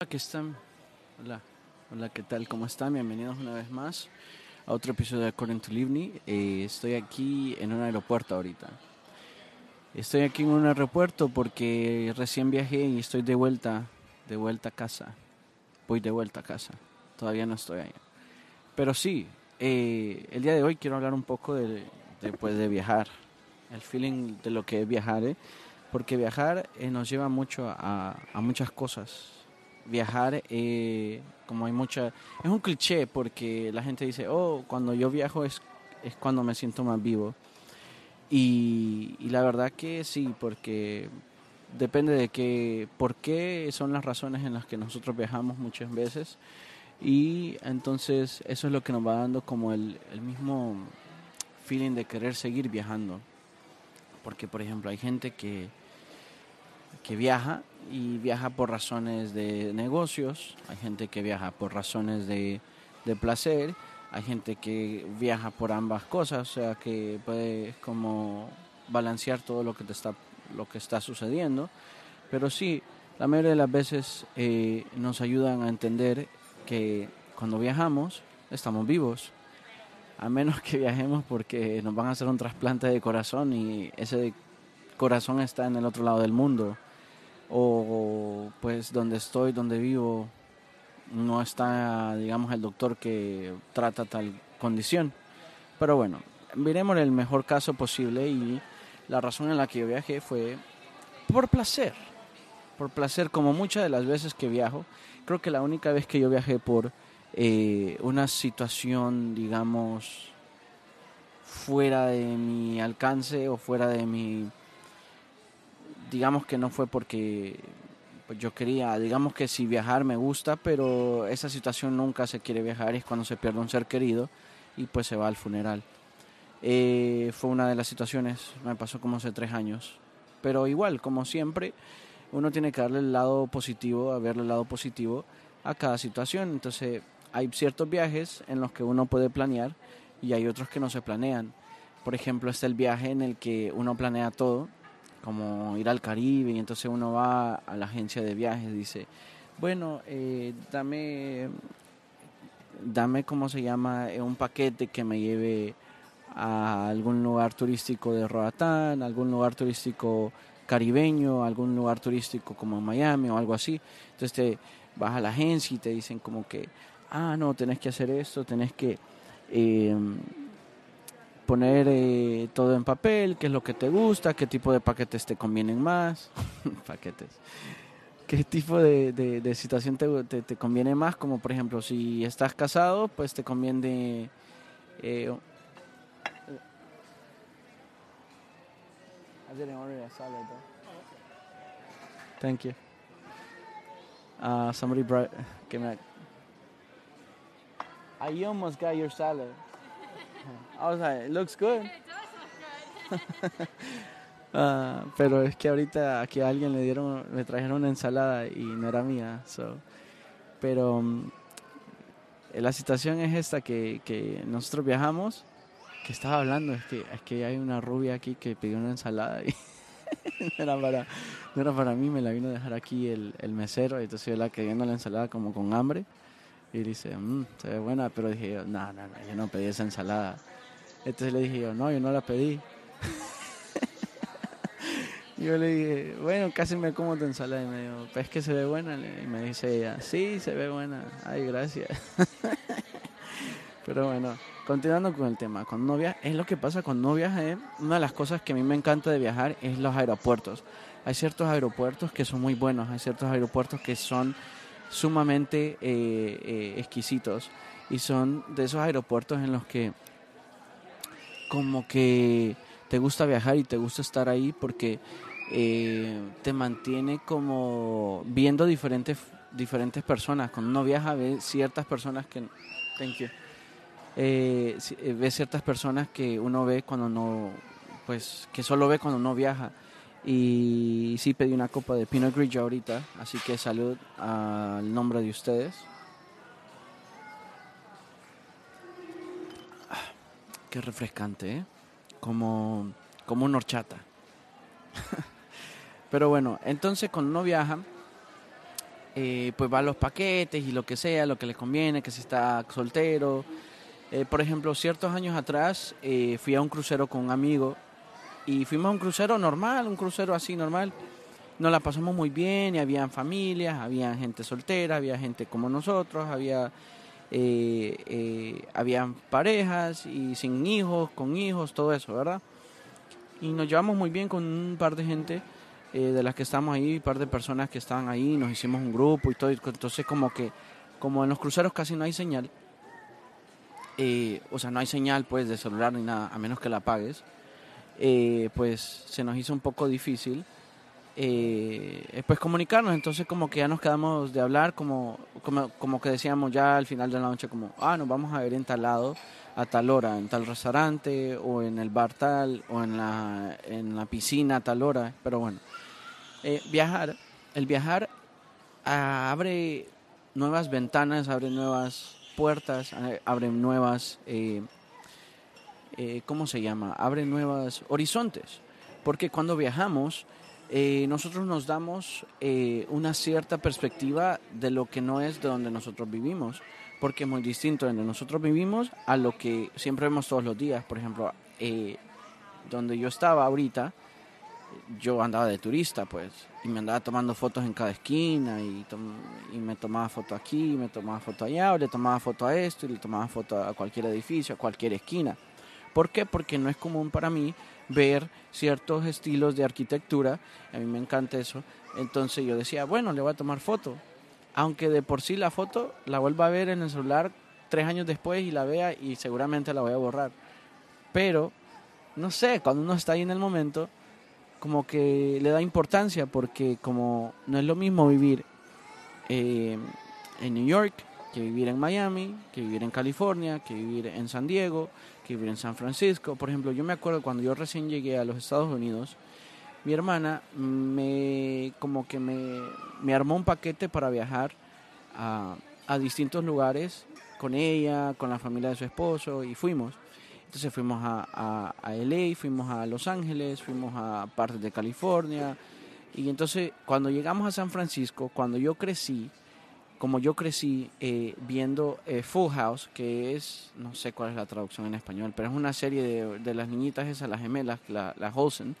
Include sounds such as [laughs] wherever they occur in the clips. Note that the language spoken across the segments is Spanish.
Hola, ¿qué están? Hola, hola, ¿qué tal? ¿Cómo están? Bienvenidos una vez más a otro episodio de According to Livni. Eh, estoy aquí en un aeropuerto ahorita. Estoy aquí en un aeropuerto porque recién viajé y estoy de vuelta, de vuelta a casa. Voy de vuelta a casa. Todavía no estoy allá. Pero sí, eh, el día de hoy quiero hablar un poco de, de, pues, de viajar. El feeling de lo que es viajar, ¿eh? Porque viajar eh, nos lleva mucho a muchas cosas viajar, eh, como hay mucha... Es un cliché porque la gente dice, oh, cuando yo viajo es, es cuando me siento más vivo. Y, la verdad que sí, porque depende de que, por qué son las razones en las que nosotros viajamos muchas veces. Y entonces eso es lo que nos va dando como el, el mismo feeling de querer seguir viajando. Porque, por ejemplo, hay gente que, que viaja y viaja por razones de negocios, hay gente que viaja por razones de, de placer, hay gente que viaja por ambas cosas, o sea que puede como balancear todo lo que te está lo que está sucediendo, pero sí, la mayoría de las veces eh, nos ayudan a entender que cuando viajamos estamos vivos, a menos que viajemos porque nos van a hacer un trasplante de corazón y ese corazón está en el otro lado del mundo o pues donde estoy, donde vivo, no está, digamos, el doctor que trata tal condición. Pero bueno, miremos el mejor caso posible y la razón en la que yo viajé fue por placer. Por placer, como muchas de las veces que viajo. Creo que la única vez que yo viajé por eh, una situación, digamos, fuera de mi alcance o fuera de mi digamos que no fue porque pues, yo quería, digamos que si viajar me gusta, pero esa situación nunca se quiere viajar, es cuando se pierde un ser querido y pues se va al funeral. Eh, fue una de las situaciones, me pasó como hace tres años, pero igual, como siempre, uno tiene que darle el lado positivo, a verle el lado positivo a cada situación, entonces hay ciertos viajes en los que uno puede planear y hay otros que no se planean. Por ejemplo, está el viaje en el que uno planea todo como ir al Caribe y entonces uno va a la agencia de viajes dice bueno eh, dame dame cómo se llama eh, un paquete que me lleve a algún lugar turístico de Roatán algún lugar turístico caribeño algún lugar turístico como Miami o algo así entonces te vas a la agencia y te dicen como que ah no tenés que hacer esto tenés que eh, poner eh, todo en papel, qué es lo que te gusta, qué tipo de paquetes te convienen más, [laughs] paquetes, qué tipo de, de, situación te, te, conviene más, como por ejemplo si estás casado, pues te conviene... Eh, I didn't order a salad. Thank you. Uh, somebody brought, que me, I almost got your salad. I was like, it looks good. uh, [laughs] pero es que ahorita aquí a alguien le dieron, me trajeron una ensalada y no era mía. So. Pero um, la situación es esta que, que nosotros viajamos, que estaba hablando, es que, es que hay una rubia aquí que pidió una ensalada y [laughs] no, era para, no era para mí, me la vino a dejar aquí el, el mesero, entonces yo la quedé viendo la ensalada como con hambre. Y dice, mmm, se ve buena, pero dije yo, no, no, no, yo no pedí esa ensalada. Entonces le dije yo, no, yo no la pedí. [laughs] yo le dije, bueno, casi me como tu ensalada. Y me dijo, ¿ves que se ve buena? Y me dice ella, sí, se ve buena. Ay, gracias. [laughs] pero bueno, continuando con el tema, cuando no viaja, es lo que pasa cuando no viaja. Una de las cosas que a mí me encanta de viajar es los aeropuertos. Hay ciertos aeropuertos que son muy buenos, hay ciertos aeropuertos que son sumamente eh, eh, exquisitos y son de esos aeropuertos en los que como que te gusta viajar y te gusta estar ahí porque eh, te mantiene como viendo diferentes diferentes personas. Cuando uno viaja ve ciertas personas que thank you ve ciertas personas que uno ve cuando no pues que solo ve cuando no viaja y sí pedí una copa de Pinot Grigio ahorita, así que salud al nombre de ustedes. Qué refrescante, ¿eh? Como, como una horchata. [laughs] Pero bueno, entonces cuando uno viaja, eh, pues va los paquetes y lo que sea, lo que le conviene, que si está soltero. Eh, por ejemplo, ciertos años atrás eh, fui a un crucero con un amigo y fuimos a un crucero normal, un crucero así normal. Nos la pasamos muy bien y habían familias, había gente soltera, había gente como nosotros, había, habían parejas y sin hijos, con hijos, todo eso, ¿verdad? Y nos llevamos muy bien con un par de gente eh, de las que estamos ahí, un par de personas que estaban ahí, nos hicimos un grupo y todo, entonces como que, como en los cruceros casi no hay señal, eh, o sea, no hay señal pues de celular ni nada, a menos que la apagues, eh, pues se nos hizo un poco difícil pues comunicarnos, entonces como que ya nos quedamos de hablar, como, como, como que decíamos ya al final de la noche como, ah, nos vamos a ver en tal lado, a tal hora, en tal restaurante, o en el bar tal, o en la, en la piscina a tal hora, pero bueno, eh, viajar, el viajar abre nuevas ventanas, abre nuevas puertas, eh, abre nuevas, eh, ¿cómo se llama? Abre nuevos horizontes. Porque cuando viajamos, nosotros nos damos una cierta perspectiva de lo que no es de donde nosotros vivimos. Porque es muy distinto de donde nosotros vivimos a lo que siempre vemos todos los días. Por ejemplo, donde yo estaba ahorita, yo andaba de turista, pues, y me andaba tomando fotos en cada esquina, y, y me tomaba foto aquí, y me tomaba foto allá, o le tomaba foto a esto, y le tomaba foto a cualquier edificio, a cualquier esquina. ¿Por qué? Porque no es común para mí ver ciertos estilos de arquitectura, a mí me encanta eso, entonces yo decía, bueno, le voy a tomar foto, aunque de por sí la foto la vuelva a ver en el celular tres años después y la vea y seguramente la voy a borrar. Pero, no sé, cuando uno está ahí en el momento, como que le da importancia porque como no es lo mismo vivir eh, en New York que vivir en Miami, que vivir en California, que vivir en San Diego, que en San Francisco. Por ejemplo, yo me acuerdo cuando yo recién llegué a los Estados Unidos, mi hermana me como que me, armó un paquete para viajar a, a distintos lugares con ella, con la familia de su esposo y fuimos. Entonces fuimos a, a, LA, fuimos a Los Ángeles, fuimos a partes de California. Y entonces cuando llegamos a San Francisco, cuando yo crecí, como yo crecí eh, viendo eh, Full House, que es, no sé cuál es la traducción en español, pero es una serie de, de las niñitas esas, las gemelas, las la Olsen,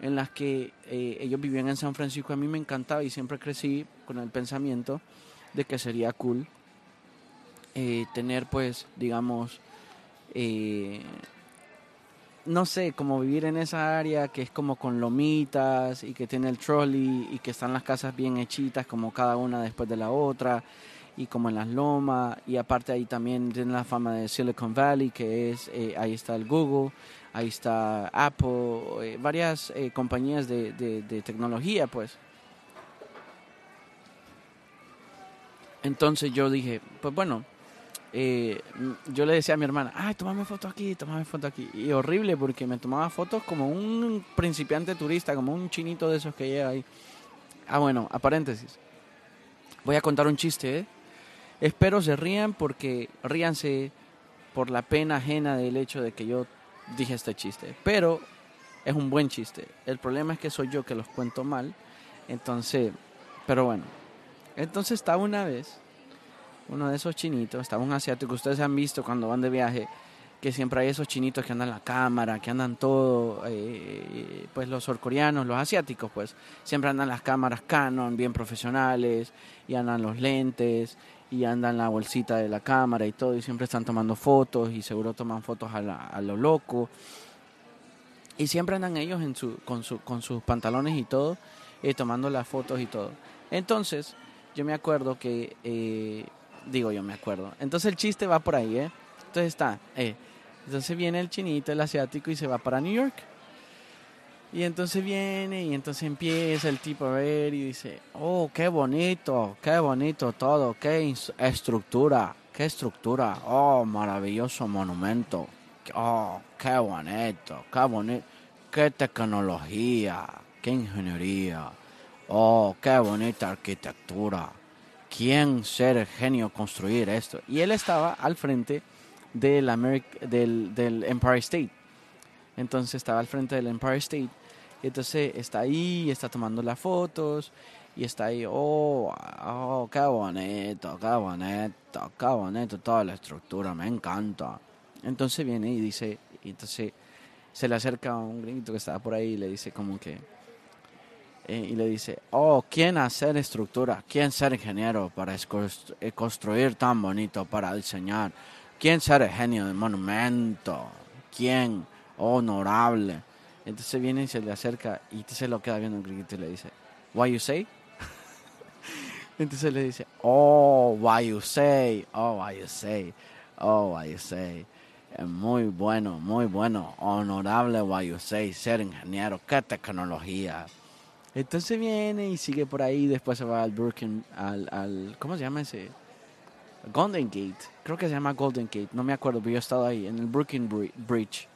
en las que eh, ellos vivían en San Francisco. A mí me encantaba y siempre crecí con el pensamiento de que sería cool tener, pues, digamos, eh, no sé, como vivir en esa área que es como con lomitas y que tiene el trolley y que están las casas bien hechitas como cada una después de la otra y como en las lomas y aparte ahí también tiene la fama de Silicon Valley que es, eh, ahí está el Google, ahí está Apple, eh, varias compañías de, de tecnología pues. Entonces yo dije, pues bueno, eh, yo le decía a mi hermana, ay, tomame foto aquí, tomame foto aquí. Y horrible porque me tomaba fotos como un principiante turista, como un chinito de esos que llega ahí. Ah, bueno, a paréntesis. Voy a contar un chiste, ¿eh? Espero se rían porque ríanse por la pena ajena del hecho de que yo dije este chiste. Pero es un buen chiste. El problema es que soy yo que los cuento mal. Entonces, pero bueno. Entonces estaba una vez uno de esos chinitos, estaba un asiático, ustedes han visto cuando van de viaje, que siempre hay esos chinitos que andan la cámara, que andan todo, eh, pues los surcoreanos, los asiáticos, pues siempre andan las cámaras Canon, bien profesionales, y andan los lentes, y andan la bolsita de la cámara y todo, y siempre están tomando fotos, y seguro toman fotos a, lo loco. Y siempre andan ellos en su, con, su, con sus pantalones y todo, eh, tomando las fotos y todo. Entonces, yo me acuerdo que eh, Digo, yo me acuerdo. Entonces el chiste va por ahí, ¿eh? Entonces está, eh. Entonces viene el chinito, el asiático, y se va para New York. Y entonces viene y entonces empieza el tipo a ver y dice, oh, qué bonito, qué bonito todo, qué estructura, qué estructura, oh, maravilloso monumento, oh, qué bonito, qué bonito, qué tecnología, qué ingeniería, oh, qué bonita arquitectura quién ser genio construir esto. Y él estaba al frente del, del, del, Empire State. Entonces estaba al frente del Empire State. Y entonces está ahí, está tomando las fotos. y está ahí, oh, oh, qué bonito, qué bonito, qué bonito, toda la estructura, me encanta. Entonces viene y dice, y entonces se le acerca a un gringo que estaba por ahí y le dice como que, y le dice, oh, ¿quién hacer estructura? ¿Quién ser ingeniero para eh, construir tan bonito, para diseñar? ¿Quién ser genio del monumento? ¿Quién? honorable. Entonces viene y se le acerca y se lo queda viendo gringo y le dice, why you say? [laughs] Entonces le dice, oh, why you say, oh, why you say, oh, why you say. Muy bueno, muy bueno, honorable why you say, ser ingeniero, qué tecnología. Entonces viene y sigue por ahí, después se va al Brooklyn, al, ¿cómo se llama ese? Golden Gate, creo que se llama Golden Gate, no me acuerdo, pero yo he estado ahí, en el Brooklyn Bridge.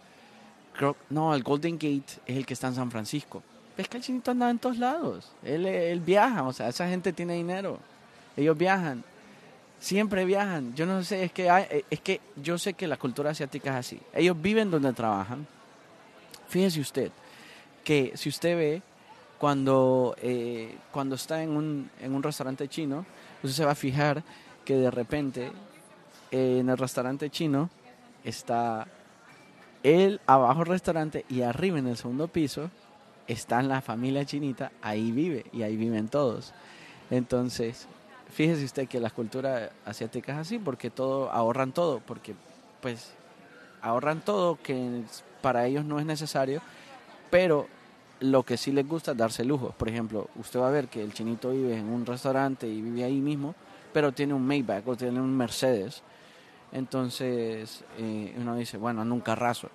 No, el Golden Gate es el que está en San Francisco. Es que el chinito anda en todos lados. Él, él viaja, o sea, esa gente tiene dinero. Ellos viajan. Siempre viajan. Yo no sé, es que, hay, es que yo sé que la cultura asiática es así. Ellos viven donde trabajan. Fíjese usted que si usted ve cuando, eh, cuando está en un, en un restaurante chino, usted se va a fijar que de repente eh, en el restaurante chino está el abajo el restaurante y arriba en el segundo piso está la familia chinita, ahí vive y ahí viven todos. Entonces, fíjese usted que la cultura asiática es así porque todo ahorran todo, porque pues ahorran todo que para ellos no es necesario, pero lo que sí les gusta es darse lujos. Por ejemplo, usted va a ver que el chinito vive en un restaurante y vive ahí mismo, pero tiene un Maybach o tiene un Mercedes. Entonces eh, uno dice, bueno, nunca raso.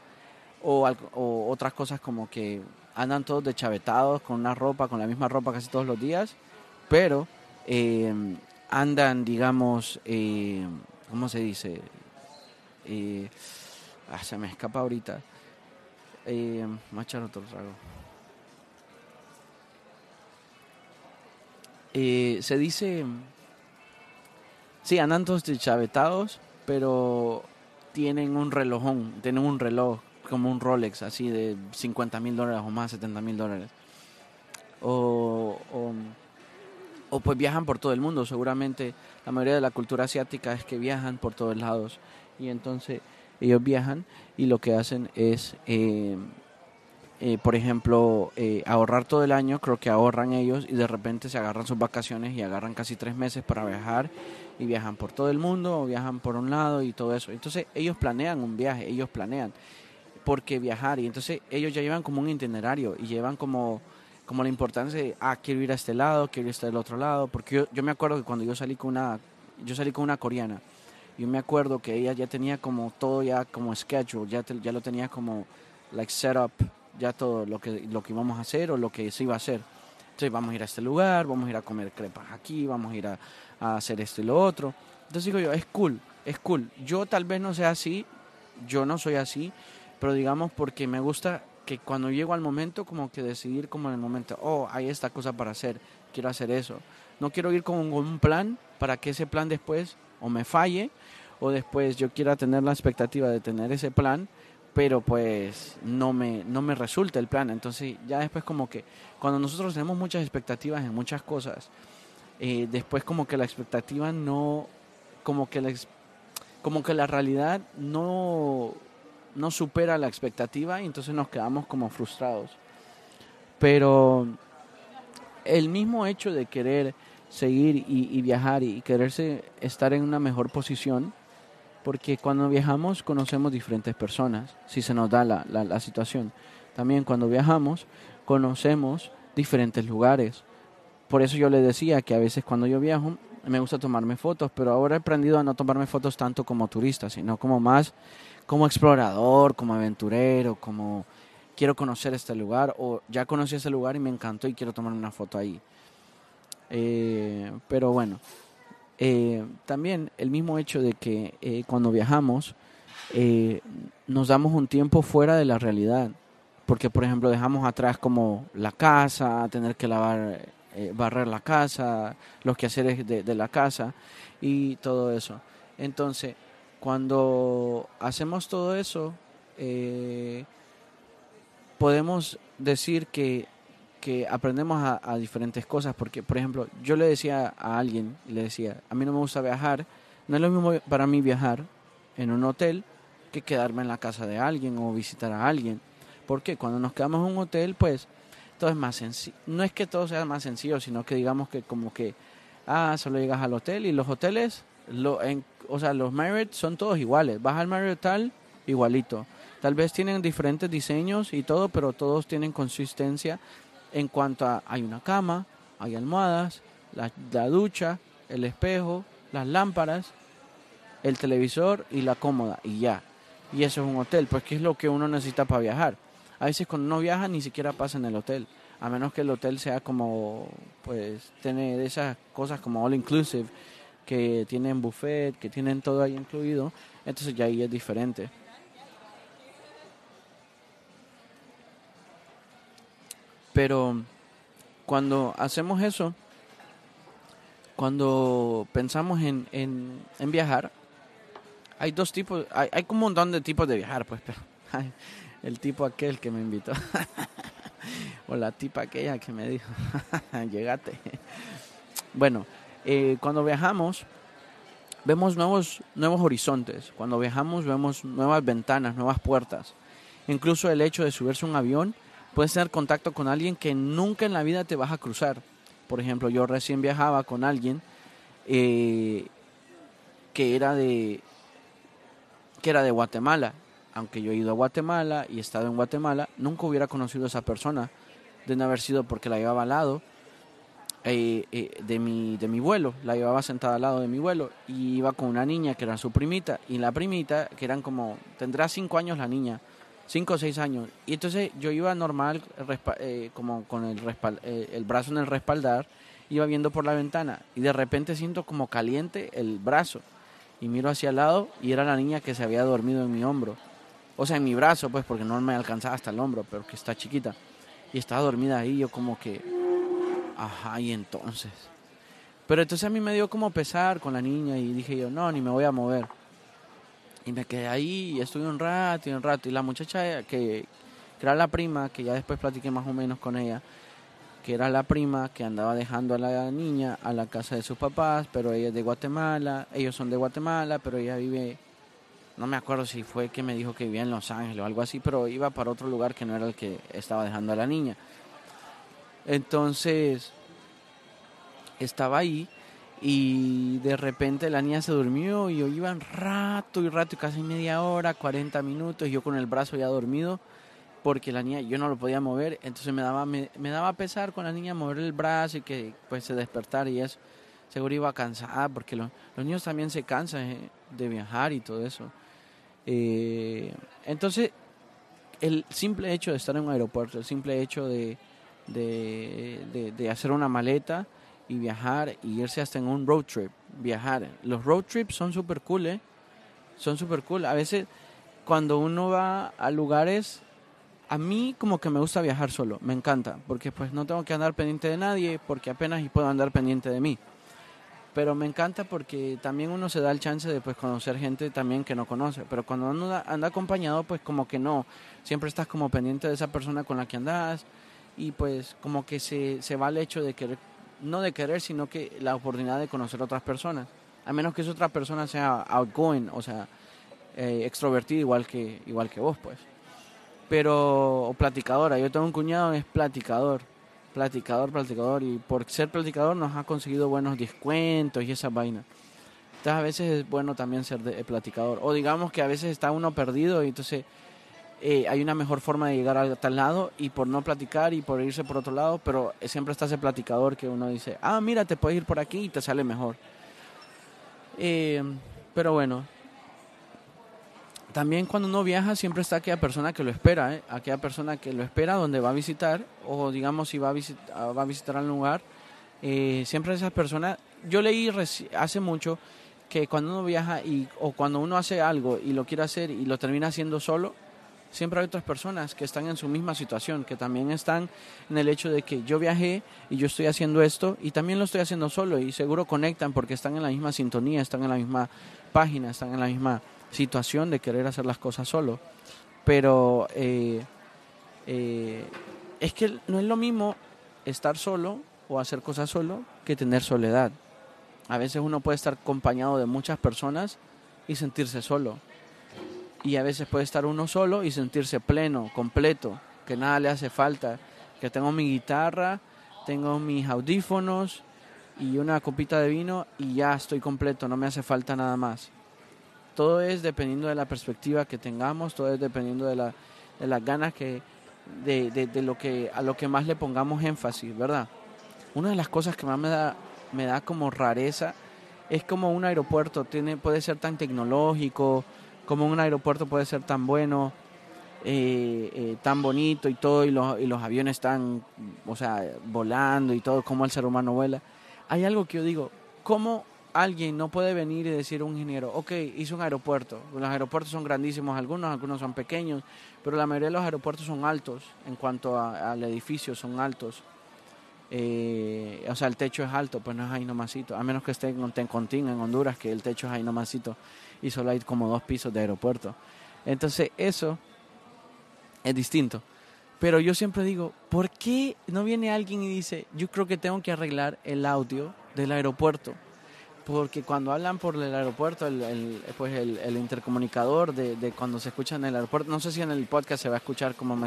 O, o otras cosas como que andan todos deschavetados con una ropa, con la misma ropa casi todos los días, pero eh, andan, digamos, eh, ¿cómo se dice? Ah, se me escapa ahorita. Eh, echar otro trago. Eh, se dice, sí, andan todos deschavetados, pero tienen un relojón, tienen un reloj como un Rolex así de 50 mil dólares o más, 70 mil dólares. O, o, pues viajan por todo el mundo. Seguramente la mayoría de la cultura asiática es que viajan por todos lados. Y entonces ellos viajan y lo que hacen es, eh, eh, por ejemplo, eh, ahorrar todo el año. Creo que ahorran ellos y de repente se agarran sus vacaciones y agarran casi tres meses para viajar y viajan por todo el mundo o viajan por un lado y todo eso. Entonces ellos planean un viaje, ellos planean porque viajar. Y entonces ellos ya llevan como un itinerario y llevan como, como la importancia de, ah, quiero ir a este lado, quiero ir a este otro lado. Porque yo, me acuerdo que cuando yo salí con una, yo salí con una coreana, yo me acuerdo que ella ya tenía como todo ya como schedule, ya, ya lo tenía como like set up, ya todo lo que, lo que íbamos a hacer o lo que se iba a hacer. Entonces vamos a ir a este lugar, vamos a ir a comer crepas aquí, vamos a ir a, a hacer esto y lo otro. Entonces digo yo, es cool, es cool. Yo tal vez no sea así, yo no soy así, pero digamos porque me gusta que cuando llego al momento como que decidir como en el momento, oh, hay esta cosa para hacer, quiero hacer eso. No quiero ir con un plan para que ese plan después o me falle o después yo quiera tener la expectativa de tener ese plan, pero pues no me, no me resulta el plan. Entonces ya después como que cuando nosotros tenemos muchas expectativas en muchas cosas, eh, después como que la expectativa no, como que la, como que la realidad no no supera la expectativa y entonces nos quedamos como frustrados. Pero el mismo hecho de querer seguir y, viajar y quererse estar en una mejor posición, porque cuando viajamos conocemos diferentes personas, si se nos da la, la situación. También cuando viajamos conocemos diferentes lugares. Por eso yo le decía que a veces cuando yo viajo me gusta tomarme fotos, pero ahora he aprendido a no tomarme fotos tanto como turista, sino como más como explorador, como aventurero, como quiero conocer este lugar o ya conocí ese lugar y me encantó y quiero tomar una foto ahí. Eh, pero bueno, eh, también el mismo hecho de que eh, cuando viajamos nos damos un tiempo fuera de la realidad, porque por ejemplo dejamos atrás como la casa, tener que lavar, barrer la casa, los quehaceres de, la casa y todo eso. Entonces, cuando hacemos todo eso, eh, podemos decir que que aprendemos a, diferentes cosas, porque por ejemplo, yo le decía a alguien, le decía, a mí no me gusta viajar, no es lo mismo para mí viajar en un hotel que quedarme en la casa de alguien o visitar a alguien, porque cuando nos quedamos en un hotel, pues todo es más sencillo, no es que todo sea más sencillo, sino que digamos que como que, ah, solo llegas al hotel y los hoteles, lo, en, o sea, los Marriott son todos iguales, vas al Marriott tal, igualito. Tal vez tienen diferentes diseños y todo, pero todos tienen consistencia en cuanto a hay una cama, hay almohadas, la, ducha, el espejo, las lámparas, el televisor y la cómoda y ya. Y eso es un hotel, pues que es lo que uno necesita para viajar. A veces cuando uno viaja ni siquiera pasa en el hotel, a menos que el hotel sea como, pues, tiene esas cosas como all inclusive, que tienen buffet, que tienen todo ahí incluido, entonces ya ahí es diferente. Pero cuando hacemos eso, cuando pensamos en, en, viajar, hay dos tipos, hay, hay, un montón de tipos de viajar, pues, pero [laughs] el tipo aquel que me invitó, [laughs] o la tipa aquella que me dijo, [laughs] llegate. bueno, eh, cuando viajamos, vemos nuevos, nuevos horizontes, cuando viajamos vemos nuevas ventanas, nuevas puertas. Incluso el hecho de subirse un avión puedes tener contacto con alguien que nunca en la vida te vas a cruzar. Por ejemplo, yo recién viajaba con alguien eh, que era de que era de Guatemala. Aunque yo he ido a Guatemala y he estado en Guatemala, nunca hubiera conocido a esa persona de no haber sido porque la llevaba al lado eh, eh, de, mi, de mi vuelo. La llevaba sentada al lado de mi vuelo y iba con una niña que era su primita. Y la primita, que eran como, tendrá cinco años la niña, cinco o seis años. Y entonces yo iba normal, eh, como con el, eh, el brazo en el respaldar, iba viendo por la ventana y de repente siento como caliente el brazo y miro hacia el lado y era la niña que se había dormido en mi hombro. O sea, en mi brazo, pues porque no me alcanzaba hasta el hombro, pero que está chiquita. Y estaba dormida ahí, yo como que, ajá, y entonces. Pero entonces a mí me dio como pesar con la niña y dije yo, no, ni me voy a mover. Y me quedé ahí y estuve un rato y un rato. Y la muchacha que, era la prima, que ya después platiqué más o menos con ella, que era la prima que andaba dejando a la niña a la casa de sus papás, pero ella es de Guatemala, ellos son de Guatemala, pero ella vive, no me acuerdo si fue que me dijo que vivía en Los Ángeles o algo así, pero iba para otro lugar que no era el que estaba dejando a la niña. Entonces, estaba ahí y de repente la niña se durmió y yo iba rato y rato, casi media hora, 40 minutos, yo con el brazo ya dormido, porque la niña yo no lo podía mover, entonces me daba, me, daba pesar con la niña mover el brazo y que pues se despertara y eso. Seguro iba cansada, porque los niños también se cansan eh, de viajar y todo eso. Eh, entonces, el simple hecho de estar en un aeropuerto, el simple hecho de, de, de hacer una maleta, y viajar y irse hasta en un road trip, viajar. Los road trips son súper cool, ¿eh? Son súper cool. A veces cuando uno va a lugares, a mí como que me gusta viajar solo, me encanta, porque pues no tengo que andar pendiente de nadie, porque apenas y puedo andar pendiente de mí. Pero me encanta porque también uno se da el chance de pues conocer gente también que no conoce, pero cuando uno anda acompañado pues como que no, siempre estás como pendiente de esa persona con la que andas y pues como que se, se va el hecho de querer no de querer, sino que la oportunidad de conocer otras personas. A menos que esa otra persona sea outgoing, o sea, eh, igual que, igual que vos, pues. Pero, o platicadora. Yo tengo un cuñado que es platicador. Platicador, platicador. Y por ser platicador nos ha conseguido buenos descuentos y esa vaina. Entonces a veces es bueno también ser de, platicador. O digamos que a veces está uno perdido y entonces eh, hay una mejor forma de llegar a tal lado y por no platicar y por irse por otro lado, pero siempre está ese platicador que uno dice, ah, mira, te puedes ir por aquí y te sale mejor. Eh, pero bueno, también cuando uno viaja siempre está aquella persona que lo espera, ¿eh? aquella persona que lo espera donde va a visitar o digamos si va a, visitar, va a visitar al lugar. Eh, siempre esas personas, yo leí hace mucho que cuando uno viaja y, o cuando uno hace algo y lo quiere hacer y lo termina haciendo solo, siempre hay otras personas que están en su misma situación, que también están en el hecho de que yo viajé y yo estoy haciendo esto y también lo estoy haciendo solo y seguro conectan porque están en la misma sintonía, están en la misma página, están en la misma situación de querer hacer las cosas solo. Pero eh, eh, es que no es lo mismo estar solo o hacer cosas solo que tener soledad. A veces uno puede estar acompañado de muchas personas y sentirse solo. Y a veces puede estar uno solo y sentirse pleno, completo, que nada le hace falta, que tengo mi guitarra, tengo mis audífonos y una copita de vino y ya estoy completo, no me hace falta nada más. Todo es dependiendo de la perspectiva que tengamos, todo es dependiendo de, la, de las ganas que, de, de, lo que, a lo que más le pongamos énfasis, ¿verdad? Una de las cosas que más me da, me da como rareza es como un aeropuerto tiene, puede ser tan tecnológico, como un aeropuerto puede ser tan bueno, eh, eh, tan bonito y todo, y los, y los aviones están, o sea, volando y todo, como el ser humano vuela. Hay algo que yo digo, ¿cómo alguien no puede venir y decir a un ingeniero, ok, hice un aeropuerto? Los aeropuertos son grandísimos, algunos, algunos son pequeños, pero la mayoría de los aeropuertos son altos en cuanto al edificio, son altos. Eh, o sea, el techo es alto, pues no es ahí nomasito, a menos que esté en Tencontín, en Honduras, que el techo es ahí nomasito y solo hay como dos pisos de aeropuerto. Entonces, eso es distinto. Pero yo siempre digo, ¿por qué no viene alguien y dice, yo creo que tengo que arreglar el audio del aeropuerto? Porque cuando hablan por el aeropuerto, el, pues el, intercomunicador de, cuando se escucha en el aeropuerto, no sé si en el podcast se va a escuchar como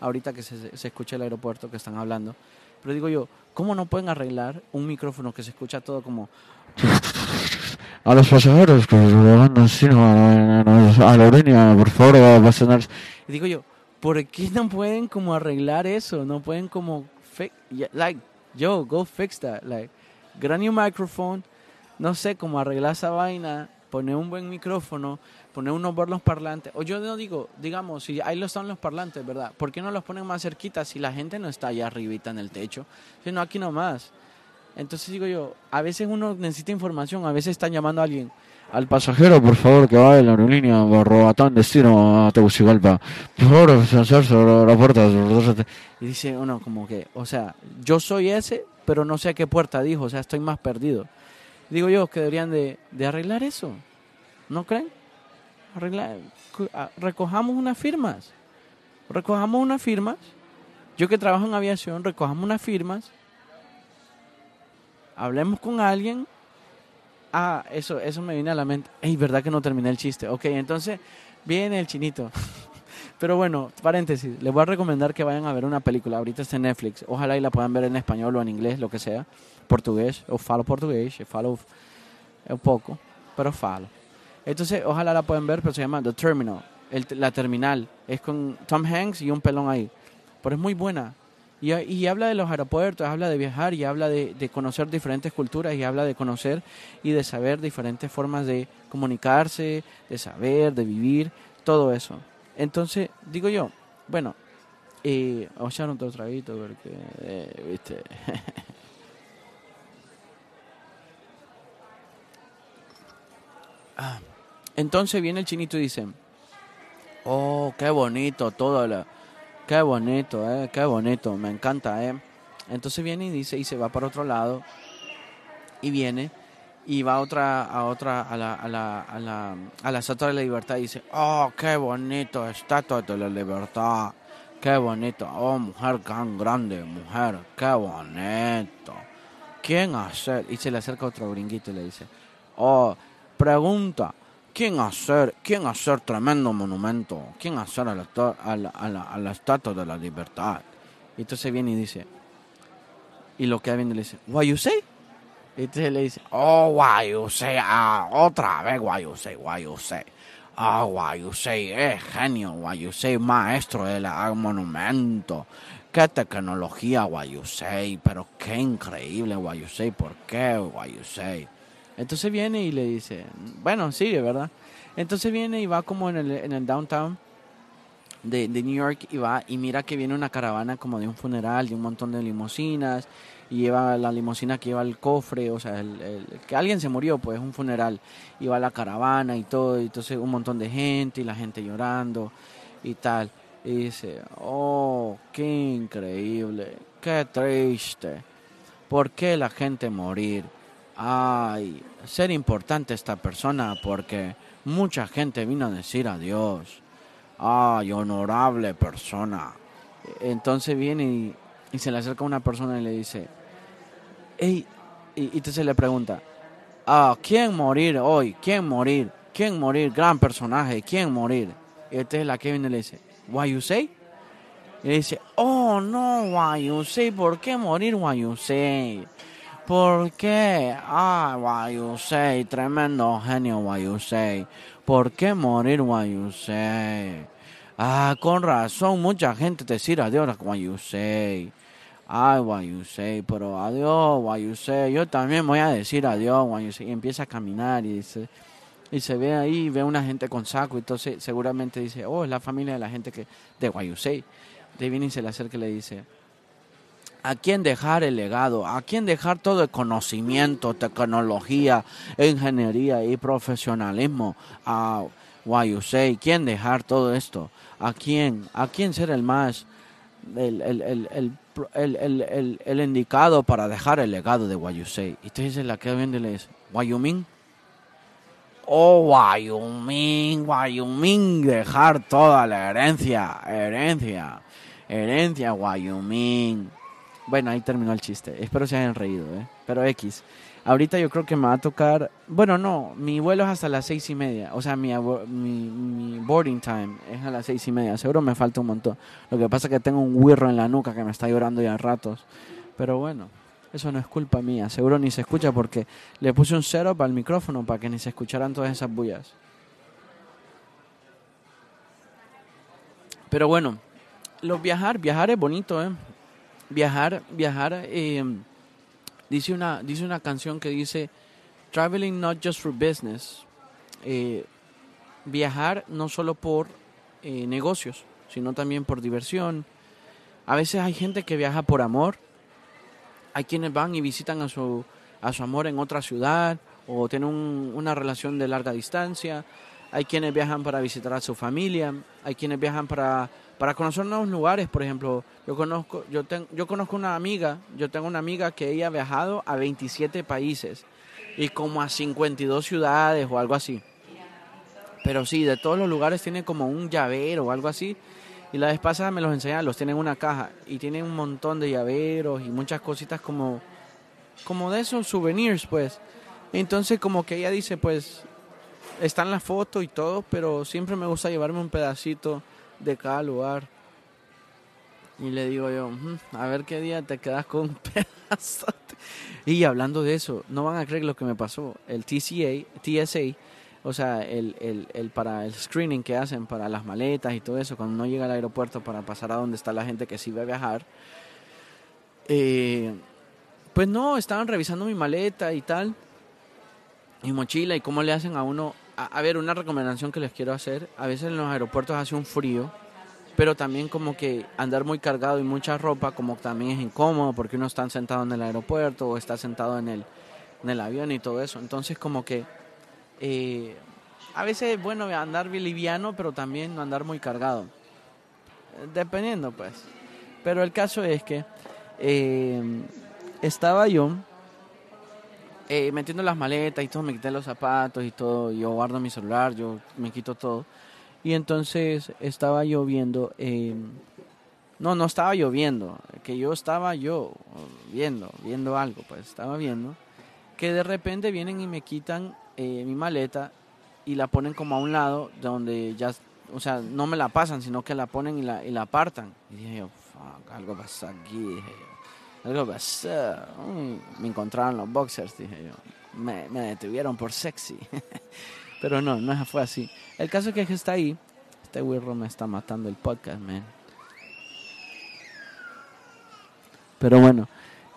ahorita que se, se escucha el aeropuerto que están hablando, pero digo yo, ¿cómo no pueden arreglar un micrófono que se escucha todo como... A los pasajeros que van a la línea, por favor, a sonar... Y digo yo, ¿por qué no pueden como arreglar eso? No pueden como... Like, yo, go fix that. Like, a new microphone. No sé, cómo arreglar esa vaina, poner un buen micrófono, poner unos buenos parlantes. O yo no digo, digamos, si ahí lo están los parlantes, ¿verdad? ¿Por qué no los ponen más cerquita si la gente no está allá arribita en el techo? Sino aquí nomás. Entonces digo yo, a veces uno necesita información, a veces están llamando a alguien. Al pasajero, por favor, que va de la aerolínea Roatán destino a Tegucigalpa. Por favor, cerrarse la puerta. Y dice uno como que, o sea, yo soy ese, pero no sé a qué puerta dijo, o sea, estoy más perdido. Digo yo que deberían de, de arreglar eso, ¿no creen? recojamos unas firmas. Recojamos unas firmas. Yo que trabajo en aviación, recojamos unas firmas. Hablemos con alguien. Ah, eso, eso me viene a la mente. Ey, verdad que no terminé el chiste. Ok, entonces viene el chinito. [laughs] Pero bueno, paréntesis, les voy a recomendar que vayan a ver una película. Ahorita está en Netflix. Ojalá y la puedan ver en español o en inglés, lo que sea. Portugués, o falo portugués, falo un poco, pero falo. Entonces, ojalá la pueden ver, pero se llama The Terminal, la terminal. Es con Tom Hanks y un pelón ahí. Pero es muy buena. Y, habla de los aeropuertos, habla de viajar y habla de, conocer diferentes culturas y habla de conocer y de saber diferentes formas de comunicarse, de saber, de vivir, todo eso. Entonces, digo yo, bueno, eh, vamos a echar otro traguito porque, eh, viste. [laughs] ah. Entonces viene el chinito y dice, oh, qué bonito todo, la, qué bonito, eh, qué bonito, me encanta, eh. Entonces viene y dice y se va para otro lado y viene y va a otra a otra a la a la a la a la estatua de la libertad y dice, "Oh, qué bonito, estatua de la libertad. Qué bonito. Oh, mujer tan grande, mujer, qué bonito. ¿Quién hacer?" Y se le acerca otro gringuito y le dice, "Oh, pregunta, ¿Quién hacer, quién hacer tremendo monumento? ¿Quién hacer a la, a la, a la, estatua de la libertad? Y entonces viene y dice, y lo que viene le dice, ¿What you say? Y entonces le dice, oh, what you say, ah, otra vez, what you say, what you say. Ah, oh, what you say, es genio, what you say, maestro del monumento. Qué tecnología, what you say, pero qué increíble, what you say, ¿por qué, what you say? Entonces viene y le dice, bueno, sigue, ¿verdad? Entonces viene y va como en el, en el downtown de, de, New York y va y mira que viene una caravana como de un funeral, de un montón de limusinas, y lleva la limusina que lleva el cofre, o sea, el, que alguien se murió, pues un funeral, y va la caravana y todo, y entonces un montón de gente y la gente llorando y tal. Y dice, oh, qué increíble, qué triste, ¿por qué la gente morir? Ay, ser importante esta persona porque mucha gente vino a decir adiós. Ay, honorable persona. Entonces viene y y se le acerca una persona y le dice, hey, y, y entonces le pregunta, ah, ¿quién morir hoy? ¿Quién morir? ¿Quién morir? Gran personaje, ¿quién morir? Y entonces la Kevin le dice, why you say? Y le dice, oh no, why you say, ¿por qué morir why you say? ¿Por qué? Ah, why you say, tremendo genio why you say. ¿Por qué morir why you say? Ah, con razón, mucha gente te dice adiós why you say. Ay, why you say, pero adiós, why you say. Yo también voy a decir adiós, why you say. Y empieza a caminar y y se ve ahí, ve una gente con saco, entonces seguramente dice, oh, es la familia de la gente que, de why you say. De viene y se le acerca y le dice, ¿a quién dejar el legado? ¿A quién dejar todo el conocimiento, tecnología, ingeniería y profesionalismo? A say, ¿quién dejar todo esto? ¿A quién? ¿A quién ser el más, el, el, el, el indicado para dejar el legado de Say. Y entonces se la queda viendo y le dice, Wyoming. Oh, Wyoming, Wyoming, dejar toda la herencia, herencia, herencia, Wyoming. Bueno, ahí terminó el chiste. Espero se hayan reído, ¿eh? Pero X. Ahorita yo creo que me va a tocar. Bueno, no, mi vuelo es hasta las seis y media. O sea, mi, mi, mi, boarding time es a las seis y media. Seguro me falta un montón. Lo que pasa es que tengo un wirro en la nuca que me está llorando ya a ratos. Pero bueno, eso no es culpa mía. Seguro ni se escucha porque le puse un setup al micrófono para que ni se escucharan todas esas bullas. Pero bueno, los viajar, viajar es bonito, ¿eh? Viajar, viajar. Eh, Dice una, dice una canción que dice, Traveling not just for business, eh, viajar no solo por eh, negocios, sino también por diversión. A veces hay gente que viaja por amor, hay quienes van y visitan a su, a su amor en otra ciudad o tienen una relación de larga distancia, hay quienes viajan para visitar a su familia, hay quienes viajan para para conocer nuevos lugares, por ejemplo, yo conozco, yo, tengo, yo conozco una amiga, yo tengo una amiga que ella ha viajado a 27 países y como a 52 ciudades o algo así. Pero sí, de todos los lugares tiene como un llavero o algo así. Y la vez me los enseñaron, los tienen en una caja y tienen un montón de llaveros y muchas cositas como, como de esos souvenirs, pues. Entonces como que ella dice, pues, está en la foto y todo, pero siempre me gusta llevarme un pedacito de cada lugar. Y le digo yo, a ver qué día te quedas con un [laughs] pedazo. Y hablando de eso, no van a creer lo que me pasó. El TCA, TSA, o sea, el, el, el, para el screening que hacen para las maletas y todo eso, cuando uno llega al aeropuerto para pasar a donde está la gente que sí va a viajar. Eh, pues no, estaban revisando mi maleta y tal, mi mochila y cómo le hacen a uno a, ver, una recomendación que les quiero hacer. A veces en los aeropuertos hace un frío, pero también como que andar muy cargado y mucha ropa, como también es incómodo porque uno está sentado en el aeropuerto o está sentado en el, en el avión y todo eso. Entonces como que eh, a veces es bueno andar liviano, pero también no andar muy cargado. Dependiendo pues. Pero el caso es que eh, estaba yo eh, metiendo las maletas y todo, me quité los zapatos y todo, yo guardo mi celular, yo me quito todo. Y entonces estaba lloviendo, eh, no, no estaba lloviendo, que yo estaba yo viendo, viendo algo, pues estaba viendo, que de repente vienen y me quitan eh, mi maleta y la ponen como a un lado donde ya, o sea, no me la pasan, sino que la ponen y la, y la apartan. Y dije yo, fuck, algo pasa aquí, dije yo algo pasó. me encontraron los boxers, dije yo. Me, me detuvieron por sexy. [laughs] Pero no, no fue así. El caso es que está ahí. Este wirro me está matando el podcast, man. Pero bueno,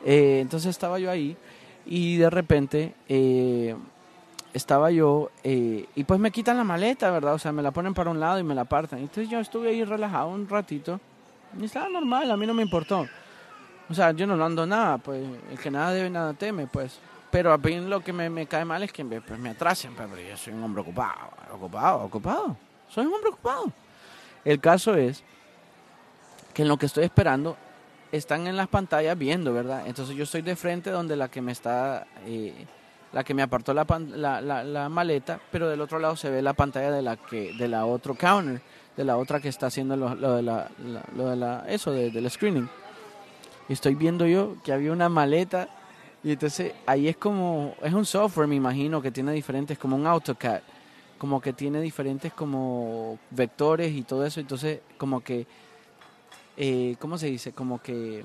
eh, entonces estaba yo ahí y de repente eh, estaba yo eh, y pues me quitan la maleta, ¿verdad? O sea, me la ponen para un lado y me la apartan. Entonces yo estuve ahí relajado un ratito y estaba normal, a mí no me importó. O sea, yo no ando nada, pues el que nada debe, nada teme, pues. Pero a mí lo que me, me cae mal es que me, pues, me atrasen, pues, pero yo soy un hombre ocupado, ocupado, ocupado. Soy un hombre ocupado. El caso es que en lo que estoy esperando están en las pantallas viendo, ¿verdad? Entonces yo estoy de frente donde la que me está, eh, la que me apartó la, la, la, la, maleta, pero del otro lado se ve la pantalla de la que, de la otro counter, de la otra que está haciendo lo, lo de la, lo de la, eso, de, del screening. Estoy viendo yo que había una maleta y entonces ahí es como, es un software me imagino que tiene diferentes, como un AutoCAD, como que tiene diferentes como vectores y todo eso, entonces como que, eh, ¿cómo se dice? Como que...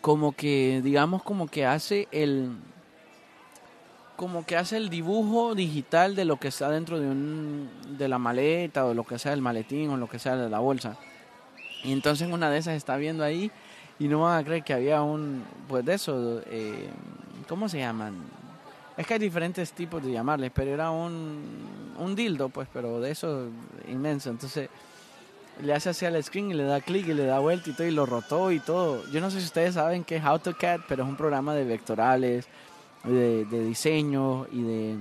Como que, digamos, como que hace el, como que hace el dibujo digital de lo que está dentro de un de la maleta o lo que sea el maletín o lo que sea de la bolsa. Y entonces una de esas está viendo ahí y no van a creer que había un, pues de eso, eh, ¿cómo se llaman? Es que hay diferentes tipos de llamarles, pero era un, un dildo, pues, pero de eso inmenso. Entonces le hace así al screen y le da clic y le da vuelta y todo y lo rotó y todo. Yo no sé si ustedes saben qué es AutoCAD, pero es un programa de vectorales, de, de diseño y de,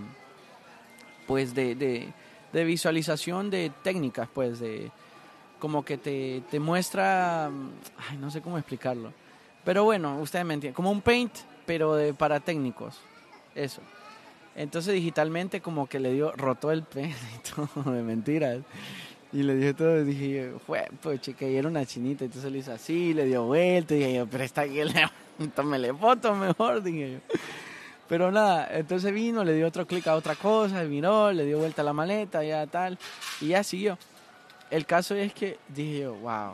pues, de, de, de visualización de técnicas, pues, de como que te, te muestra, ay, no sé cómo explicarlo. Pero bueno, ustedes me entienden, como un paint, pero de, para técnicos, eso. Entonces digitalmente como que le dio, rotó el pen [laughs] y todo, de mentiras. Y le dije todo, dije, fue, pues chica, y era una chinita, entonces le hizo así, le dio vuelta, y dije yo, pero está aquí, [laughs] tómele foto mejor, dije yo. Pero nada, entonces vino, le dio otro clic a otra cosa, miró, le dio vuelta la maleta, ya tal, y ya siguió. El caso es que dije yo, wow,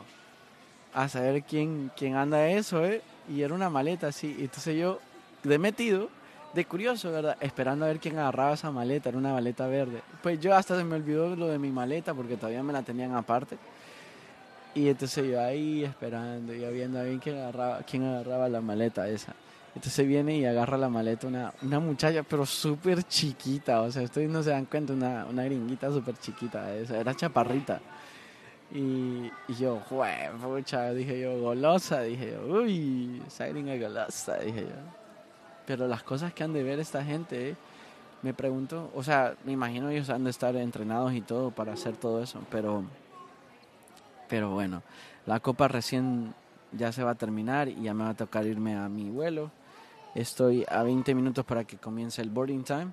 a saber quién, quién anda eso, ¿eh? Y era una maleta así, entonces yo, de metido, de curioso, ¿verdad? Esperando a ver quién agarraba esa maleta, era una maleta verde. Pues yo hasta se me olvidó lo de mi maleta porque todavía me la tenían aparte. Y entonces yo ahí esperando, ya viendo a ver quién agarraba, quién agarraba la maleta esa. Entonces viene y agarra la maleta una, una muchacha, pero súper chiquita. O sea, ustedes no se dan cuenta, una, una gringuita súper chiquita. Esa, era chaparrita. Y, yo, pucha, dije yo, golosa. Dije yo, uy, esa gringa golosa, dije yo. Pero las cosas que han de ver esta gente, eh, me pregunto, o sea, me imagino ellos han de estar entrenados y todo para hacer todo eso. Pero, pero bueno, la copa recién ya se va a terminar y ya me va a tocar irme a mi vuelo. Estoy a 20 minutos para que comience el boarding time.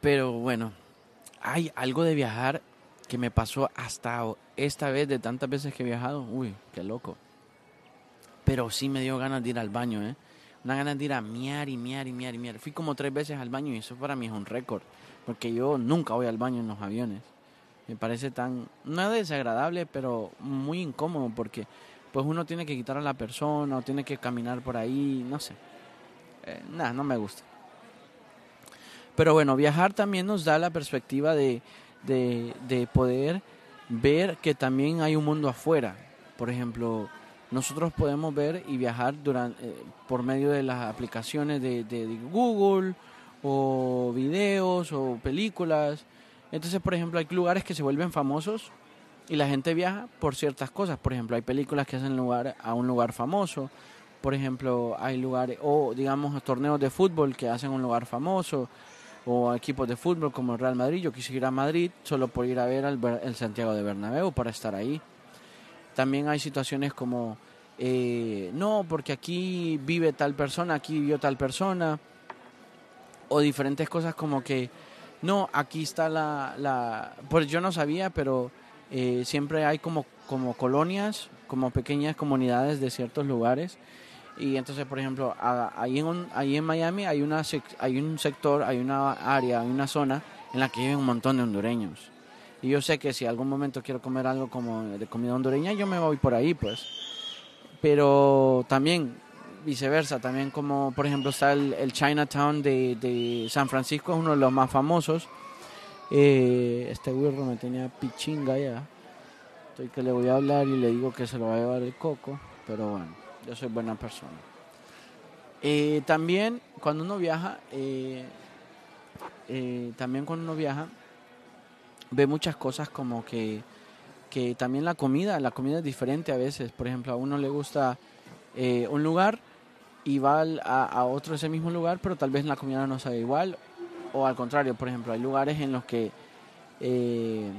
Pero bueno, hay algo de viajar que me pasó hasta esta vez de tantas veces que he viajado. Uy, qué loco. Pero sí me dio ganas de ir al baño, ¿eh? Una ganas de ir a miar y miar y miar y miar. Fui como tres veces al baño y eso para mí es un récord. Porque yo nunca voy al baño en los aviones. Me parece tan, no desagradable, pero muy incómodo porque pues uno tiene que quitar a la persona o tiene que caminar por ahí, no sé. Eh, nada, no me gusta. Pero bueno, viajar también nos da la perspectiva de, de, de poder ver que también hay un mundo afuera. Por ejemplo, nosotros podemos ver y viajar durante, eh, por medio de las aplicaciones de, de, de, Google o videos o películas. Entonces, por ejemplo, hay lugares que se vuelven famosos y la gente viaja por ciertas cosas. Por ejemplo, hay películas que hacen lugar a un lugar famoso. Por ejemplo, hay lugares, o digamos, torneos de fútbol que hacen un lugar famoso. O equipos de fútbol como el Real Madrid. Yo quise ir a Madrid solo por ir a ver el, el Santiago de Bernabéu para estar ahí. También hay situaciones como, eh, no, porque aquí vive tal persona, aquí vivió tal persona. O diferentes cosas como que, no, aquí está la... la pues yo no sabía, pero eh, siempre hay como, como colonias, como pequeñas comunidades de ciertos lugares. Y entonces, por ejemplo, ahí en, ahí en Miami hay, una, hay un sector, hay una área, hay una zona en la que viven un montón de hondureños. Y yo sé que si algún momento quiero comer algo como de comida hondureña, yo me voy por ahí, pues. Pero también viceversa, también como por ejemplo está el, Chinatown de, San Francisco, es uno de los más famosos. Eh, este burro me tenía pichinga ya. Estoy que le voy a hablar y le digo que se lo va a llevar el coco, pero bueno, yo soy buena persona. Eh, también cuando uno viaja, eh, también cuando uno viaja, ve muchas cosas como que, que también la comida, la comida es diferente a veces. Por ejemplo, a uno le gusta eh, un lugar y va a, a, otro ese mismo lugar, pero tal vez la comida no sabe igual. O al contrario, por ejemplo, hay lugares en los que eh,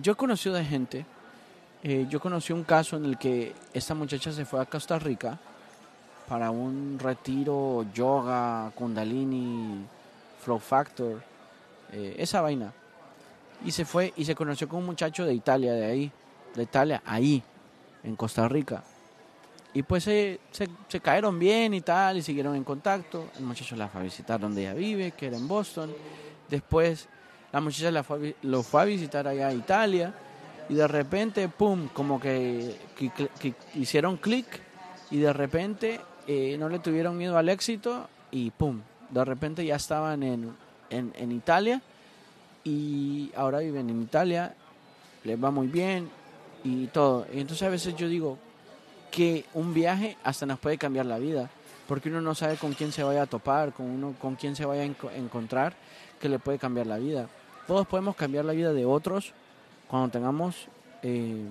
yo he conocido de gente, eh, yo conocí un caso en el que esta muchacha se fue a Costa Rica para un retiro yoga, kundalini, flow factor, esa vaina y se fue y se conoció con un muchacho de Italia, de ahí, de Italia, ahí, en Costa Rica. Y pues se, se, cayeron bien y tal, y siguieron en contacto. El muchacho la fue a visitar donde ella vive, que era en Boston. Después la muchacha la fue, lo fue a visitar allá a Italia. Y de repente, pum, como que, hicieron clic. Y de repente eh, no le tuvieron miedo al éxito. Y pum, de repente ya estaban en, en, en Italia. Y ahora viven en Italia. Les va muy bien y todo. Y entonces a veces yo digo, que un viaje hasta nos puede cambiar la vida, porque uno no sabe con quién se vaya a topar, con uno con quién se vaya a encontrar que le puede cambiar la vida. Todos podemos cambiar la vida de otros cuando tengamos, eh,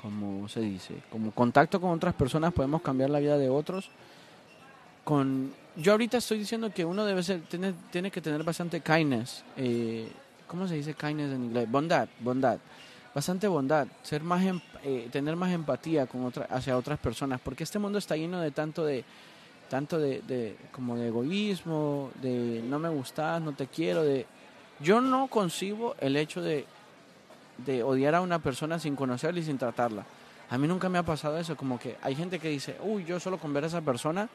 como se dice, como contacto con otras personas, podemos cambiar la vida de otros. Con, yo ahorita estoy diciendo que uno debe ser, tiene, que tener bastante kindness. Eh, ¿Cómo se dice kindness en inglés? Bondad, bondad bastante bondad, ser más em, eh, tener más empatía con otra, hacia otras personas, porque este mundo está lleno de tanto de tanto de, como de egoísmo, de no me gustas, no te quiero, de yo no concibo el hecho de, de odiar a una persona sin conocerla y sin tratarla. A mí nunca me ha pasado eso, como que hay gente que dice, uy, yo solo con ver a esa persona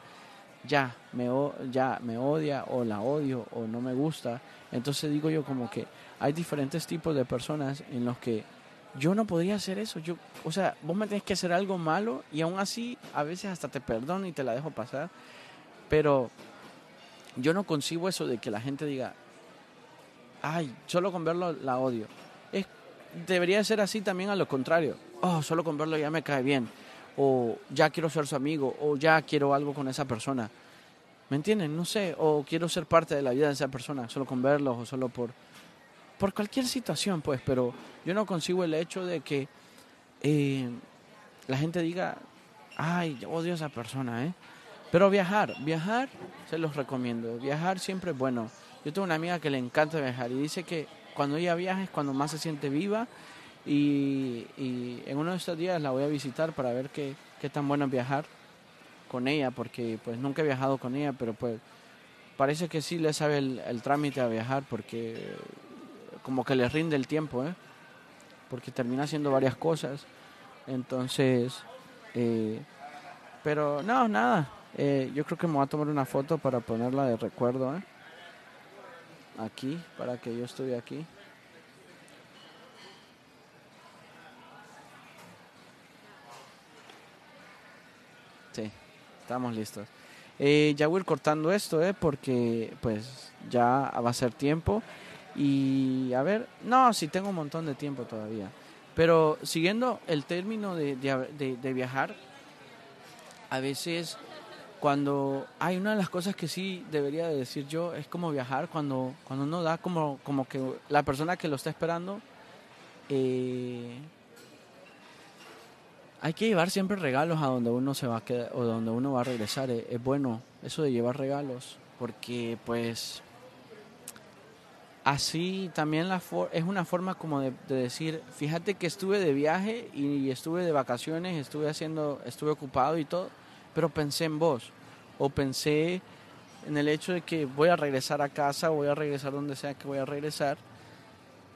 ya me, ya me odia o la odio o no me gusta. Entonces digo yo como que hay diferentes tipos de personas en los que yo no podría hacer eso. Yo, o sea, vos me tenés que hacer algo malo y aún así a veces hasta te perdono y te la dejo pasar. Pero yo no concibo eso de que la gente diga, ay, solo con verlo la odio. Es, debería ser así también a lo contrario. Oh, solo con verlo ya me cae bien. O ya quiero ser su amigo. O ya quiero algo con esa persona. ¿Me entienden? No sé. O quiero ser parte de la vida de esa persona. Solo con verlo o solo por por cualquier situación, pues, pero yo no consigo el hecho de que eh, la gente diga, ay, yo odio a esa persona, ¿eh? Pero viajar, viajar se los recomiendo. Viajar siempre es bueno. Yo tengo una amiga que le encanta viajar y dice que cuando ella viaja es cuando más se siente viva y, en uno de estos días la voy a visitar para ver qué, qué tan bueno es viajar con ella, porque pues nunca he viajado con ella, pero pues parece que sí le sabe el trámite a viajar porque como que le rinde el tiempo, ¿eh? porque termina haciendo varias cosas. Entonces, eh, pero no, nada. Eh, yo creo que me voy a tomar una foto para ponerla de recuerdo. ¿eh? Aquí, para que yo estuve aquí. Sí, estamos listos. Eh, ya voy a ir cortando esto, ¿eh? porque pues ya va a ser tiempo. Y a ver, no, sí tengo un montón de tiempo todavía. Pero siguiendo el término de, de, viajar, a veces cuando hay una de las cosas que sí debería de decir yo es como viajar cuando cuando uno da como como que la persona que lo está esperando eh, hay que llevar siempre regalos a donde uno se va a quedar o donde uno va a regresar es, es bueno eso de llevar regalos porque pues así también es una forma como de, decir, fíjate que estuve de viaje y estuve de vacaciones, estuve haciendo, estuve ocupado y todo, pero pensé en vos o pensé en el hecho de que voy a regresar a casa, voy a regresar donde sea que voy a regresar.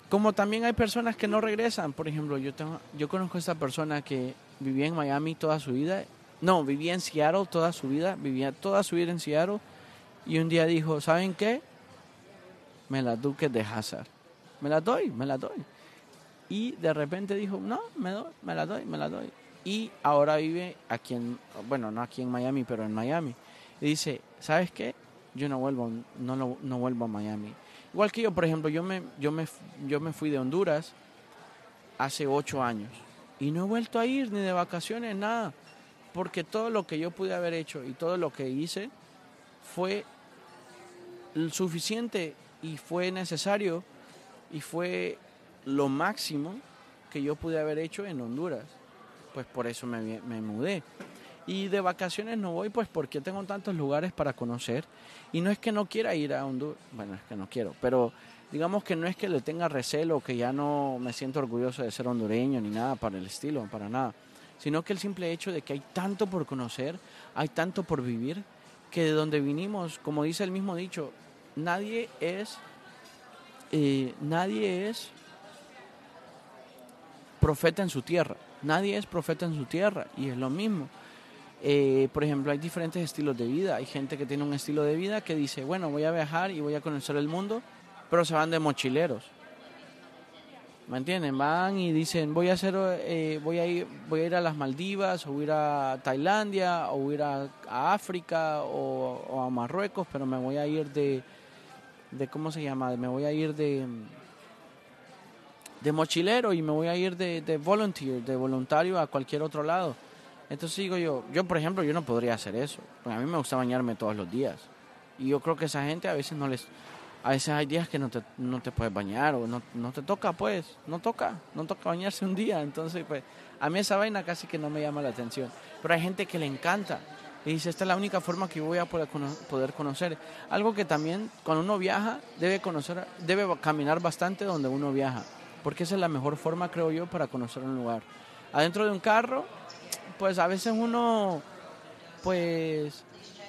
Como también hay personas que no regresan, por ejemplo, yo tengo, yo conozco a esta persona que vivía en Miami toda su vida, no, vivía en Seattle toda su vida, vivía toda su vida en Seattle y un día dijo, ¿saben qué? Me la duques de Hazard. Me la doy, me la doy. Y de repente dijo, no, me, doy, me la doy, me la doy. Y ahora vive aquí en, bueno, no aquí en Miami, pero en Miami. Y dice, ¿sabes qué? Yo no vuelvo, no, no, vuelvo a Miami. Igual que yo, por ejemplo, yo me, yo, me, yo me fui de Honduras hace ocho años. Y no he vuelto a ir ni de vacaciones, nada. Porque todo lo que yo pude haber hecho y todo lo que hice fue suficiente y fue necesario y fue lo máximo que yo pude haber hecho en Honduras. Pues por eso me, me mudé. Y de vacaciones no voy pues porque tengo tantos lugares para conocer. Y no es que no quiera ir a Honduras, bueno, es que no quiero, pero digamos que no es que le tenga recelo, que ya no me siento orgulloso de ser hondureño ni nada para el estilo, para nada. Sino que el simple hecho de que hay tanto por conocer, hay tanto por vivir, que de donde vinimos, como dice el mismo dicho, nadie es eh, nadie es profeta en su tierra. Nadie es profeta en su tierra y es lo mismo. Eh, por ejemplo, hay diferentes estilos de vida. Hay gente que tiene un estilo de vida que dice, bueno, voy a viajar y voy a conocer el mundo, pero se van de mochileros. ¿Me entienden? Van y dicen, voy a hacer, eh, voy a ir, voy a ir a las Maldivas, o a ir a Tailandia, o ir a, África, o, a Marruecos, pero me voy a ir de, de, ¿cómo se llama? Me voy a ir de, de mochilero y me voy a ir de, de volunteer, de voluntario a cualquier otro lado. Entonces digo yo, yo por ejemplo, yo no podría hacer eso, a mí me gusta bañarme todos los días. Y yo creo que esa gente a veces no les, a veces hay días que no te, no te puedes bañar o no, no te toca, pues, no toca, no toca bañarse un día. Entonces, pues, a mí esa vaina casi que no me llama la atención. Pero hay gente que le encanta y dice, esta es la única forma que voy a poder, conocer. Algo que también cuando uno viaja debe conocer, debe caminar bastante donde uno viaja, porque esa es la mejor forma, creo yo, para conocer un lugar. Adentro de un carro, pues a veces uno, pues,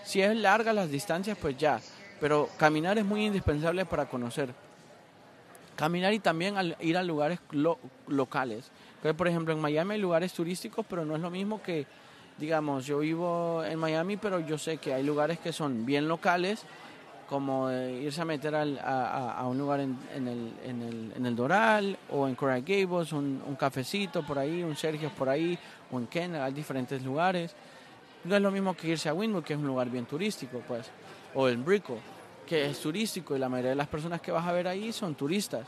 si es larga las distancias, pues ya pero caminar es muy indispensable para conocer. Caminar y también ir a lugares locales. por ejemplo, en Miami hay lugares turísticos, pero no es lo mismo que, digamos, yo vivo en Miami, pero yo sé que hay lugares que son bien locales, como irse a meter a, un lugar en, el, en, el, en, el, Doral o en Coral Gables, un, un, cafecito por ahí, un Sergio por ahí, o en Ken, hay diferentes lugares. No es lo mismo que irse a Windwood, que es un lugar bien turístico, pues o en Brico, que es turístico y la mayoría de las personas que vas a ver ahí son turistas.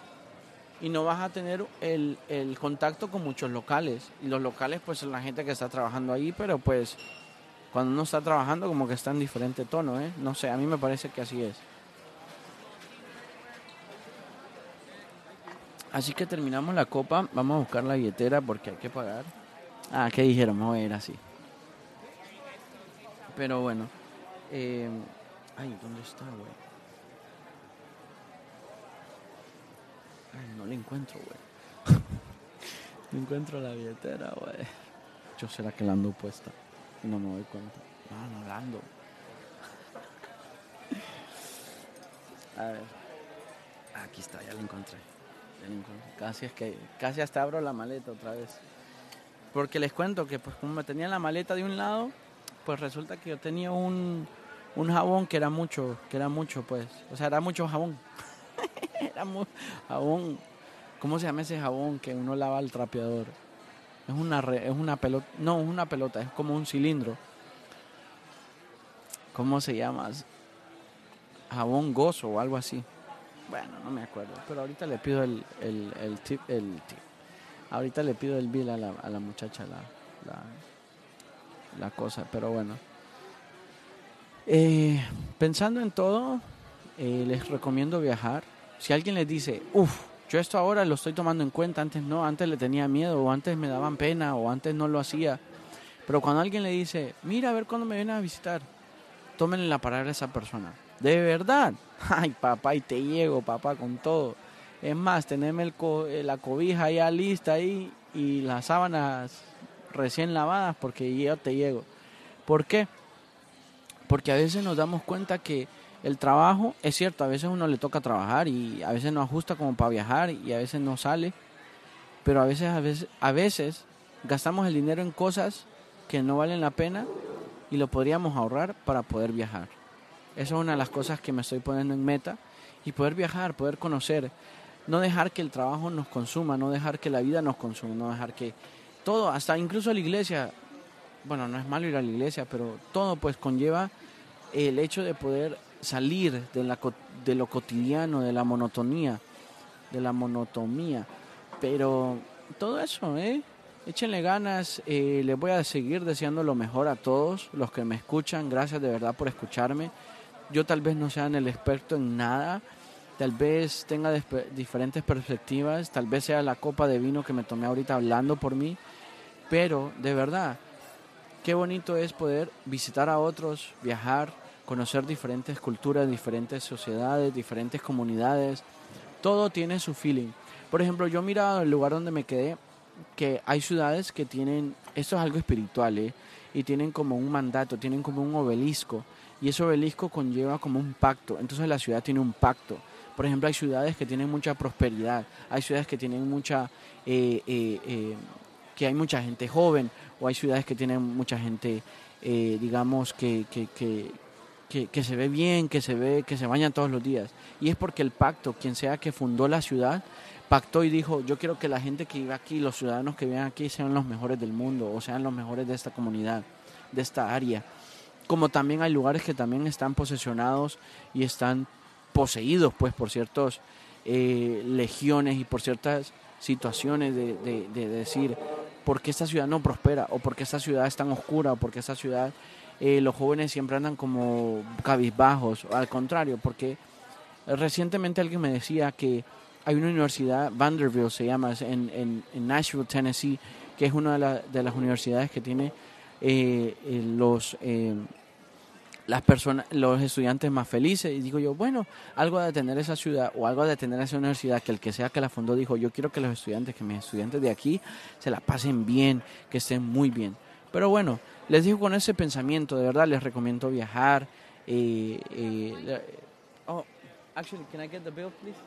Y no vas a tener el, el contacto con muchos locales. Y los locales pues son la gente que está trabajando ahí, pero pues cuando uno está trabajando como que está en diferente tono, ¿eh? No sé, a mí me parece que así es. Así que terminamos la copa, vamos a buscar la billetera porque hay que pagar. Ah, ¿qué dijeron? Voy a ir así. Pero bueno, eh, Ay, ¿dónde está, güey? Ay, no la encuentro, güey. [laughs] no encuentro la billetera, güey. Yo será que la ando puesta y no me doy cuenta. No, no la ando. A ver. Aquí está, ya la encontré. Ya la encontré. Casi es que casi hasta abro la maleta otra vez. Porque les cuento que pues como me tenía la maleta de un lado, pues resulta que yo tenía un un jabón que era mucho, que era mucho, pues. O sea, era mucho jabón. [laughs] [laughs] mucho jabón. ¿Cómo se llama ese jabón que uno lava al trapeador? Es una, es una pelota. No, es una pelota, es como un cilindro. ¿Cómo se llama? Jabón gozo o algo así. Bueno, no me acuerdo. Pero ahorita le pido el, el, tip. El tip. Ahorita le pido el bill a la, a la muchacha, la, la, la cosa. Pero bueno. Eh, pensando en todo, eh, les recomiendo viajar. Si alguien les dice, uff, yo esto ahora lo estoy tomando en cuenta, antes no, antes le tenía miedo, o antes me daban pena, o antes no lo hacía. Pero cuando alguien le dice, mira a ver cuándo me vienen a visitar, tómenle la palabra a esa persona. De verdad. [laughs] Ay, papá, y te llego, papá, con todo. Es más, teneme eh, la cobija ya lista ahí y las sábanas recién lavadas porque yo te llego. ¿Por qué? Porque a veces nos damos cuenta que el trabajo, es cierto, a veces uno le toca trabajar y a veces no ajusta como para viajar y a veces no sale, pero a veces, a veces, a veces gastamos el dinero en cosas que no valen la pena y lo podríamos ahorrar para poder viajar. Esa es una de las cosas que me estoy poniendo en meta y poder viajar, poder conocer, no dejar que el trabajo nos consuma, no dejar que la vida nos consuma, no dejar que todo, hasta incluso la iglesia, bueno, no es malo ir a la iglesia, pero todo pues conlleva el hecho de poder salir de, la, de lo cotidiano, de la monotonía, de la monotomía. Pero todo eso, ¿eh? Échenle ganas, eh, les voy a seguir deseando lo mejor a todos los que me escuchan. Gracias de verdad por escucharme. Yo tal vez no sea el experto en nada, tal vez tenga diferentes perspectivas, tal vez sea la copa de vino que me tomé ahorita hablando por mí, pero de verdad, qué bonito es poder visitar a otros, viajar, conocer diferentes culturas, diferentes sociedades, diferentes comunidades. Todo tiene su feeling. Por ejemplo, yo he mirado el lugar donde me quedé que hay ciudades que tienen, esto es algo espiritual, ¿eh? y tienen como un mandato, tienen como un obelisco, y ese obelisco conlleva como un pacto. Entonces la ciudad tiene un pacto. Por ejemplo, hay ciudades que tienen mucha prosperidad, hay ciudades que tienen mucha, eh, eh, que hay mucha gente joven, o hay ciudades que tienen mucha gente, digamos, que, que, se ve bien, que se ve, que se baña todos los días. Y es porque el pacto, quien sea que fundó la ciudad, pactó y dijo, yo quiero que la gente que vive aquí, los ciudadanos que viven aquí, sean los mejores del mundo, o sean los mejores de esta comunidad, de esta área. Como también hay lugares que también están posesionados y están poseídos pues por ciertas eh, legiones y por ciertas situaciones de, decir por qué esta ciudad no prospera o por qué esta ciudad es tan oscura o por qué esta ciudad eh, los jóvenes siempre andan como cabizbajos, al contrario, porque recientemente alguien me decía que hay una universidad, Vanderbilt se llama, en, en, Nashville, Tennessee, que es una de, de las universidades que tiene eh, los las personas, los estudiantes más felices. Y digo yo, bueno, algo de tener esa ciudad o algo de tener esa universidad, que el que sea que la fundó dijo, yo quiero que los estudiantes, que mis estudiantes de aquí se la pasen bien, que estén muy bien. Pero bueno, les digo con ese pensamiento, de verdad les recomiendo viajar. Eh, eh, oh, actually, can I get the bill, please?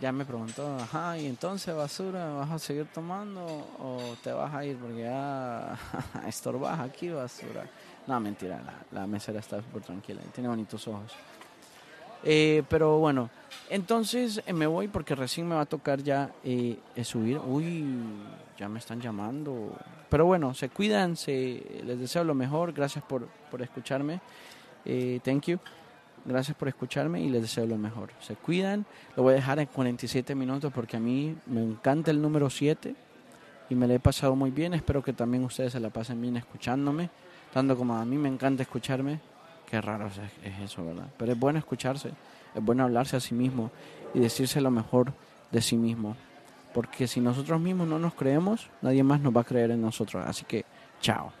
Ya me preguntó, ajá, y entonces basura, ¿vas a seguir tomando o te vas a ir? Porque [laughs] ya estorbas aquí, basura. No, mentira, la, mesera está súper tranquila, tiene bonitos ojos. Eh, pero bueno, entonces eh, me voy porque recién me va a tocar ya eh, subir. Uy, ya me están llamando. Pero bueno, se cuidan, se, les deseo lo mejor. Gracias por, por escucharme. thank you. Gracias por escucharme y les deseo lo mejor. Se cuidan. Lo voy a dejar en 47 minutos porque a mí me encanta el número 7 y me lo he pasado muy bien. Espero que también ustedes se la pasen bien escuchándome tanto como a mí me encanta escucharme, qué raro es, eso, ¿verdad? Pero es bueno escucharse, es bueno hablarse a sí mismo y decirse lo mejor de sí mismo. Porque si nosotros mismos no nos creemos, nadie más nos va a creer en nosotros. Así que, chao.